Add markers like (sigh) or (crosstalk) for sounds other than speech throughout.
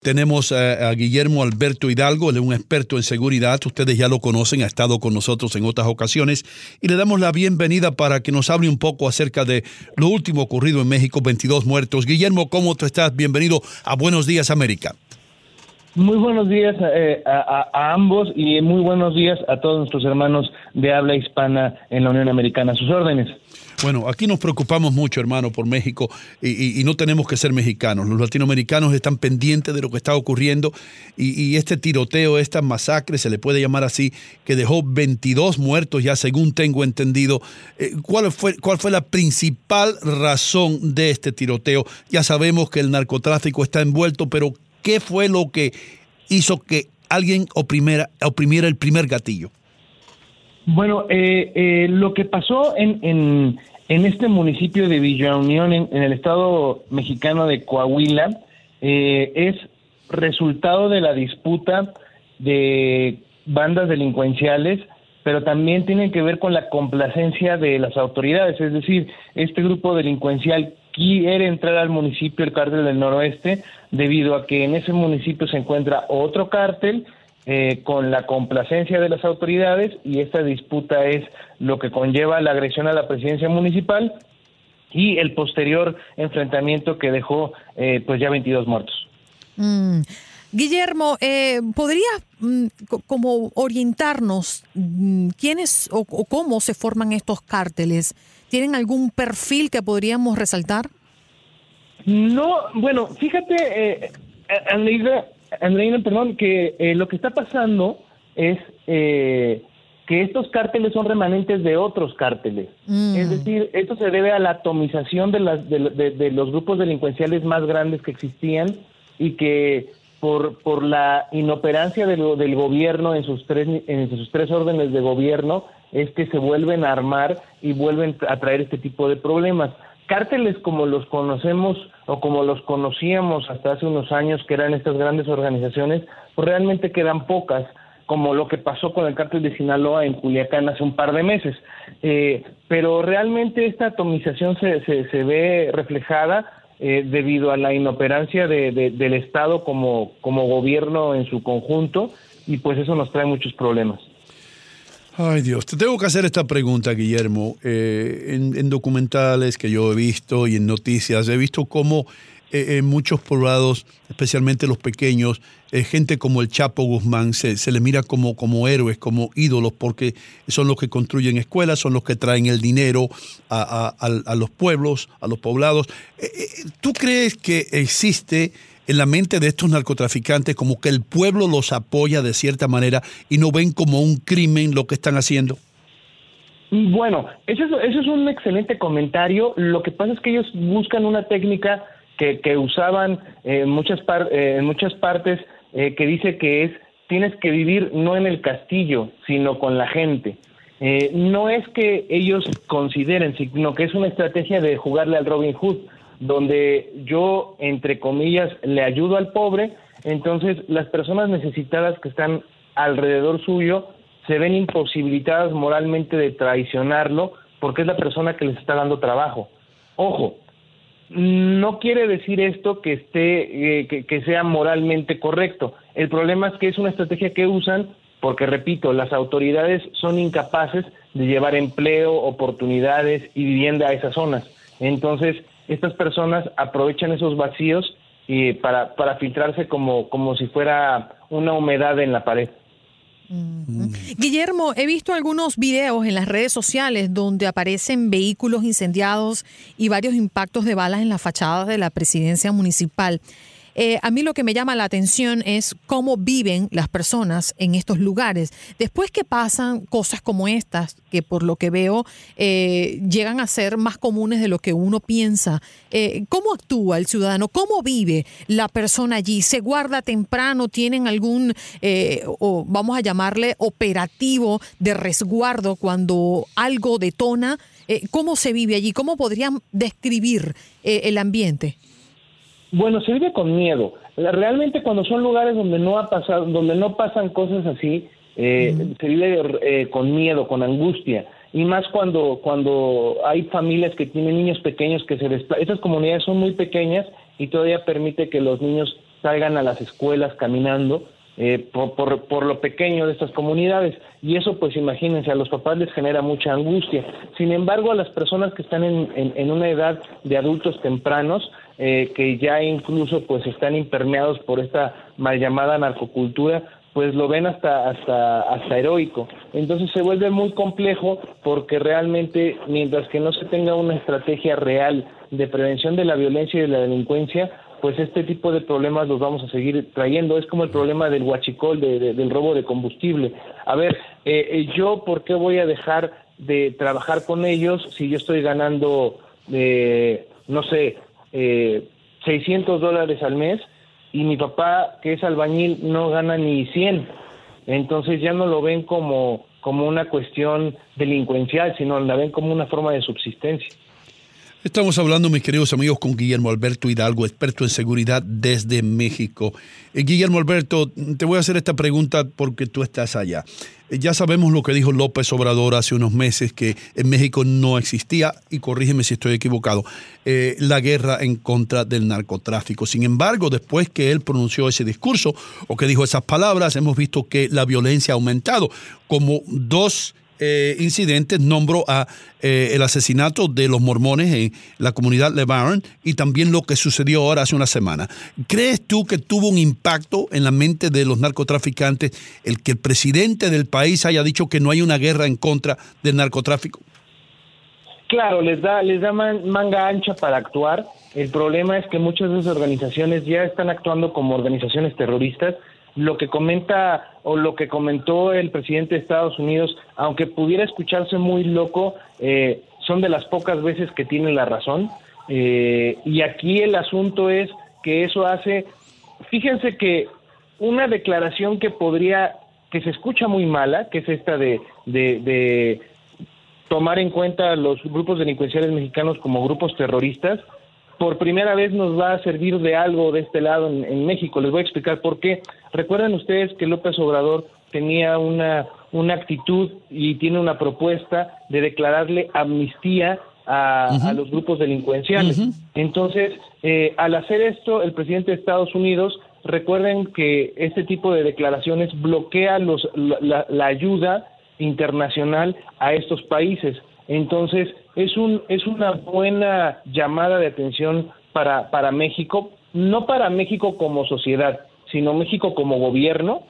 Tenemos a, a Guillermo Alberto Hidalgo, él es un experto en seguridad. Ustedes ya lo conocen, ha estado con nosotros en otras ocasiones. Y le damos la bienvenida para que nos hable un poco acerca de lo último ocurrido en México, 22 muertos. Guillermo, ¿cómo tú estás? Bienvenido a Buenos Días, América. Muy buenos días eh, a, ambos y muy buenos días a todos nuestros hermanos de habla hispana en la Unión Americana. Sus órdenes. Bueno, aquí nos preocupamos mucho, hermano, por México y, no tenemos que ser mexicanos. Los latinoamericanos están pendientes de lo que está ocurriendo y, y este tiroteo, esta masacre, se le puede llamar así, que dejó 22 muertos ya según tengo entendido. Eh, ¿cuál, fue, ¿Cuál fue la principal razón de este tiroteo? Ya sabemos que el narcotráfico está envuelto, pero ¿qué fue lo que hizo que alguien oprimiera, oprimiera el primer gatillo? Bueno, eh, eh, lo que pasó en, en, en este municipio de Villa Unión, en, en el estado mexicano de Coahuila, eh, es resultado de la disputa de bandas delincuenciales, pero también tiene que ver con la complacencia de las autoridades, es decir, este grupo delincuencial quiere entrar al municipio, el cártel del noroeste, debido a que en ese municipio se encuentra otro cártel eh, con la complacencia de las autoridades y esta disputa es lo que conlleva la agresión a la presidencia municipal y el posterior enfrentamiento que dejó eh, pues ya 22 muertos. Mm. Guillermo, eh, ¿podrías mm, co- como orientarnos mm, quiénes o cómo se forman estos cárteles? ¿Tienen algún perfil que podríamos resaltar? No, bueno, fíjate, eh, Andreina, Andreina, perdón, que eh, lo que está pasando es eh, que estos cárteles son remanentes de otros cárteles. Mm. Es decir, esto se debe a la atomización de, las, de, de- de los grupos delincuenciales más grandes que existían y que por, por la inoperancia del gobierno en sus, tres, en sus tres órdenes de gobierno es que se vuelven a armar y vuelven a traer este tipo de problemas. Cárteles como los conocemos o como los conocíamos hasta hace unos años, que eran estas grandes organizaciones, pues realmente quedan pocas como lo que pasó con el cártel de Sinaloa en Culiacán hace un par de meses. Eh, pero realmente esta atomización se, se, se ve reflejada eh, debido a la inoperancia de- de- del Estado como, como gobierno en su conjunto y pues eso nos trae muchos problemas. Ay Dios, te tengo que hacer esta pregunta, Guillermo. Eh, en, en documentales que yo he visto y en noticias, he visto cómo eh, en muchos poblados, especialmente los pequeños, eh, gente como el Chapo Guzmán se, se le mira como, como héroes, como ídolos, porque son los que construyen escuelas, son los que traen el dinero a, los pueblos, a los poblados. ¿Tú crees que existe en la mente de estos narcotraficantes como que el pueblo los apoya de cierta manera y no ven como un crimen lo que están haciendo? Bueno, ese es, ese es un excelente comentario. Lo que pasa es que ellos buscan una técnica que, usaban en muchas, par- eh, en muchas partes eh, que dice que es tienes que vivir no en el castillo, sino con la gente. Eh, no es que ellos consideren, sino que es una estrategia de jugarle al Robin Hood, donde yo, entre comillas, le ayudo al pobre, entonces las personas necesitadas que están alrededor suyo se ven imposibilitadas moralmente de traicionarlo porque es la persona que les está dando trabajo. Ojo, no quiere decir esto que esté eh, que, que sea moralmente correcto. El problema es que es una estrategia que usan porque repito, las autoridades son incapaces de llevar empleo, oportunidades y vivienda a esas zonas. Entonces, estas personas aprovechan esos vacíos y para, para filtrarse como, como si fuera una humedad en la pared. Guillermo, he visto algunos videos en las redes sociales donde aparecen vehículos incendiados y varios impactos de balas en las fachadas de la presidencia municipal. Eh, a mí lo que me llama la atención es cómo viven las personas en estos lugares. Después que pasan cosas como estas, que por lo que veo eh, llegan a ser más comunes de lo que uno piensa, eh, ¿cómo actúa el ciudadano? ¿Cómo vive la persona allí? ¿Se guarda temprano? ¿Tienen algún, o vamos a llamarle, operativo de resguardo cuando algo detona? ¿Cómo se vive allí? ¿Cómo podrían describir el ambiente? Bueno, se vive con miedo. Realmente cuando son lugares donde no ha pasado, donde no pasan cosas así, eh, se vive eh, con miedo, con angustia. Y más cuando cuando hay familias que tienen niños pequeños que se desplazan. Esas comunidades son muy pequeñas y todavía permite que los niños salgan a las escuelas caminando eh, por, por, por lo pequeño de estas comunidades. Y eso, pues imagínense, a los papás les genera mucha angustia. Sin embargo, a las personas que están en, en, en una edad de adultos tempranos, eh, que ya incluso pues están impermeados por esta mal llamada narcocultura, pues lo ven hasta hasta hasta heroico. Entonces se vuelve muy complejo porque realmente mientras que no se tenga una estrategia real de prevención de la violencia y de la delincuencia, pues este tipo de problemas los vamos a seguir trayendo. Es como el problema del huachicol, de- de- del robo de combustible. A ver, eh, eh, yo, ¿por qué voy a dejar de trabajar con ellos si yo estoy ganando, eh, no sé, eh, 600 dólares al mes y mi papá, que es albañil, no gana ni 100? Entonces ya no lo ven como, como una cuestión delincuencial, sino la ven como una forma de subsistencia. Estamos hablando, mis queridos amigos, con Guillermo Alberto Hidalgo, experto en seguridad desde México. Eh, Guillermo Alberto, te voy a hacer esta pregunta porque tú estás allá. Eh, Ya sabemos lo que dijo López Obrador hace unos meses, que en México no existía, y corrígeme si estoy equivocado, eh, la guerra en contra del narcotráfico. Sin embargo, después que él pronunció ese discurso o que dijo esas palabras, hemos visto que la violencia ha aumentado, como dos eh, incidentes nombro a eh, el asesinato de los mormones en la comunidad LeBaron y también lo que sucedió ahora hace una semana. ¿Crees tú que tuvo un impacto en la mente de los narcotraficantes el que el presidente del país haya dicho que no hay una guerra en contra del narcotráfico? Claro, les da, les da man- manga ancha para actuar. El problema es que muchas de esas organizaciones ya están actuando como organizaciones terroristas. Lo que comenta o lo que comentó el presidente de Estados Unidos, aunque pudiera escucharse muy loco, eh, son de las pocas veces que tiene la razón. Eh, y aquí el asunto es que eso hace, fíjense que una declaración que podría, que se escucha muy mala, que es esta de, de, de tomar en cuenta los grupos delincuenciales mexicanos como grupos terroristas, por primera vez nos va a servir de algo de este lado en, en México. Les voy a explicar por qué. Recuerden ustedes que López Obrador tenía una, una actitud y tiene una propuesta de declararle amnistía a, a los grupos delincuenciales. Entonces, eh, al hacer esto, el presidente de Estados Unidos, recuerden que este tipo de declaraciones bloquea los, la- la- la ayuda internacional a estos países. Entonces, es, un, es una buena llamada de atención para, para México, no para México como sociedad, sino México como gobierno,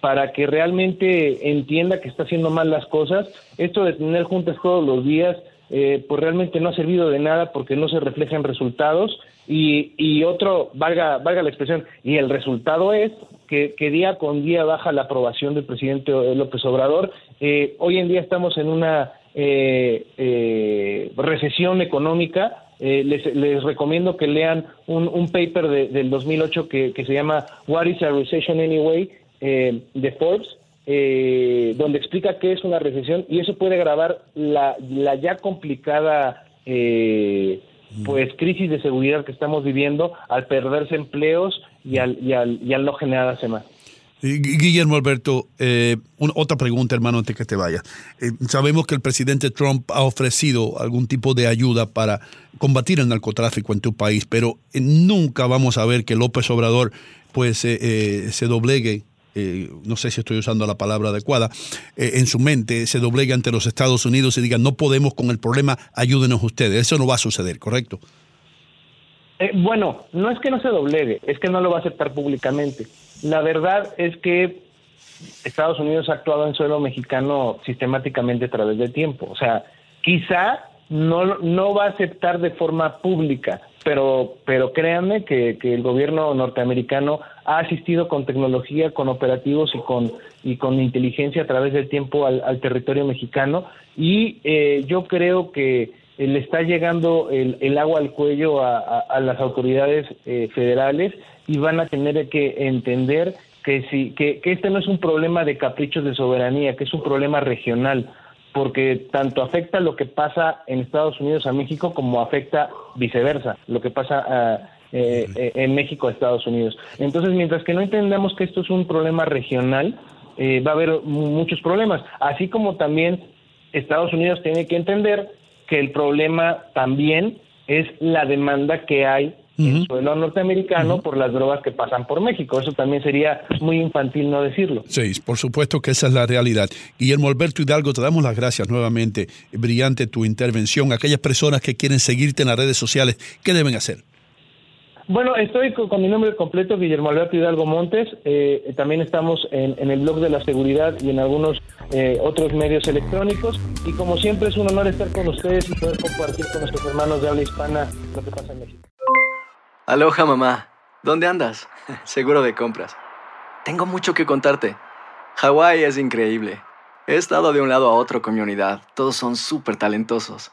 para que realmente entienda que está haciendo mal las cosas. Esto de tener juntas todos los días eh, pues realmente no ha servido de nada porque no se reflejan resultados y, y otro, valga, valga la expresión, y el resultado es que, que día con día baja la aprobación del presidente López Obrador. Eh, hoy en día estamos en una eh, eh, recesión económica. Eh, les, les, recomiendo que lean un, un paper de, del 2008 que, que, se llama What is a Recession Anyway eh, de Forbes, eh, donde explica qué es una recesión y eso puede agravar la, la ya complicada pues crisis de seguridad que estamos viviendo al perderse empleos y al, y al, y al no generarse más. Guillermo Alberto, eh, una, otra pregunta, hermano, antes que te vayas. Eh, sabemos que el presidente Trump ha ofrecido algún tipo de ayuda para combatir el narcotráfico en tu país, pero eh, nunca vamos a ver que López Obrador pues se doblegue. no sé si estoy usando la palabra adecuada, en su mente se doblegue ante los Estados Unidos y diga no podemos con el problema, ayúdenos ustedes. Eso no va a suceder, ¿correcto? Bueno, no es que no se doblegue, es que no lo va a aceptar públicamente la verdad es que Estados Unidos ha actuado en suelo mexicano sistemáticamente a través del tiempo. O sea, quizá no, no va a aceptar de forma pública, pero, pero créanme que, que el gobierno norteamericano ha asistido con tecnología, con operativos y con, y con inteligencia a través del tiempo al, al territorio mexicano. Y eh, yo creo que le está llegando el, el agua al cuello a, a, a las autoridades eh, federales y van a tener que entender que, si, que, que este no es un problema de caprichos de soberanía, que es un problema regional, porque tanto afecta lo que pasa en Estados Unidos a México como afecta viceversa, lo que pasa a, eh, eh, en México a Estados Unidos. Entonces, mientras que no entendamos que esto es un problema regional, eh, va a haber muchos problemas, así como también Estados Unidos tiene que entender que el problema también es la demanda que hay el suelo norteamericano por las drogas que pasan por México. Eso también sería muy infantil no decirlo. Sí, por supuesto que esa es la realidad. Guillermo Alberto Hidalgo, te damos las gracias nuevamente. Brillante tu intervención. Aquellas personas que quieren seguirte en las redes sociales, ¿qué deben hacer? Bueno, estoy con, mi nombre completo, Guillermo Alberto Hidalgo Montes. Eh, también estamos en, en, el blog de la seguridad y en algunos eh, otros medios electrónicos. Y como siempre es un honor estar con ustedes y poder compartir con nuestros hermanos de habla hispana lo que pasa en México. Aloha mamá, ¿dónde andas? (laughs) Seguro de compras. Tengo mucho que contarte. Hawái es increíble. He estado de un lado a otro con mi unidad. Todos son súper talentosos.